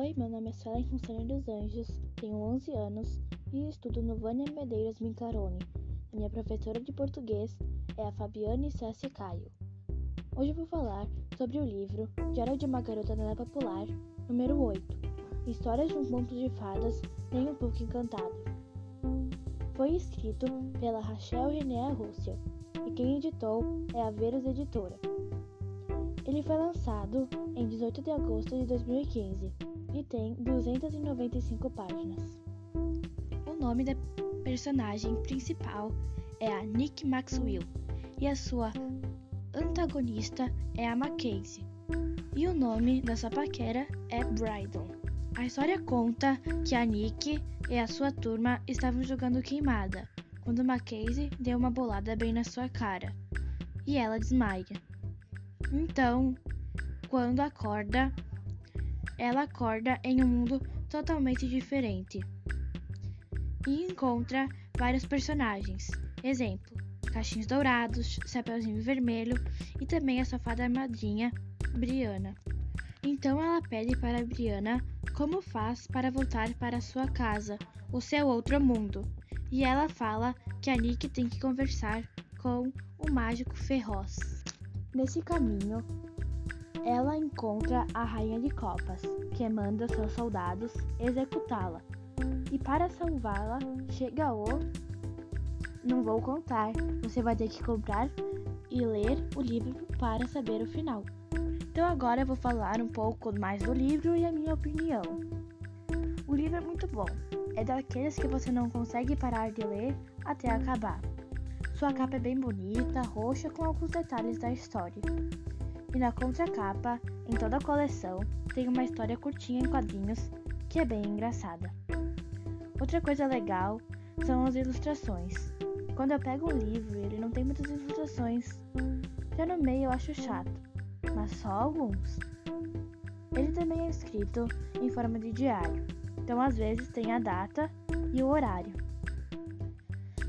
Oi, meu nome é Suelen Funcionário dos Anjos, tenho 11 anos e estudo no Vânia Medeiros Mincarone. A minha professora de português é a Fabiane Sassi Caio. Hoje eu vou falar sobre o livro Diário de uma Garota Nada Popular, número 8, Histórias de um Conto de Fadas Nem um Pouco Encantado. Foi escrito pela Rachel René Russell e quem editou é a Verus Editora. Ele foi lançado 18 de agosto de 2015 e tem 295 páginas. O nome da personagem principal é a Nick Maxwell e a sua antagonista é a Mackenzie. E o nome da sua paquera é Brydon. A história conta que a Nick e a sua turma estavam jogando queimada quando Mackenzie deu uma bolada bem na sua cara e ela desmaia. Então, quando acorda, ela acorda em um mundo totalmente diferente e encontra vários personagens. Exemplo: Cachinhos Dourados, Chapeuzinho Vermelho e também a sua fada madrinha, Briana. Então ela pede para Briana como faz para voltar para sua casa, o seu outro mundo. E ela fala que a Nick tem que conversar com o mágico feroz. Nesse caminho, ela encontra a Rainha de Copas, que manda seus soldados executá-la. E para salvá-la, chega o. Não vou contar, você vai ter que comprar e ler o livro para saber o final. Então agora eu vou falar um pouco mais do livro e a minha opinião. O livro é muito bom, é daqueles que você não consegue parar de ler até acabar. Sua capa é bem bonita, roxa, com alguns detalhes da história. E na contracapa, em toda a coleção, tem uma história curtinha em quadrinhos que é bem engraçada. Outra coisa legal são as ilustrações. Quando eu pego um livro ele não tem muitas ilustrações, já no meio eu acho chato, mas só alguns. Ele também é escrito em forma de diário, então às vezes tem a data e o horário.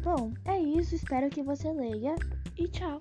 Bom, é isso, espero que você leia e tchau!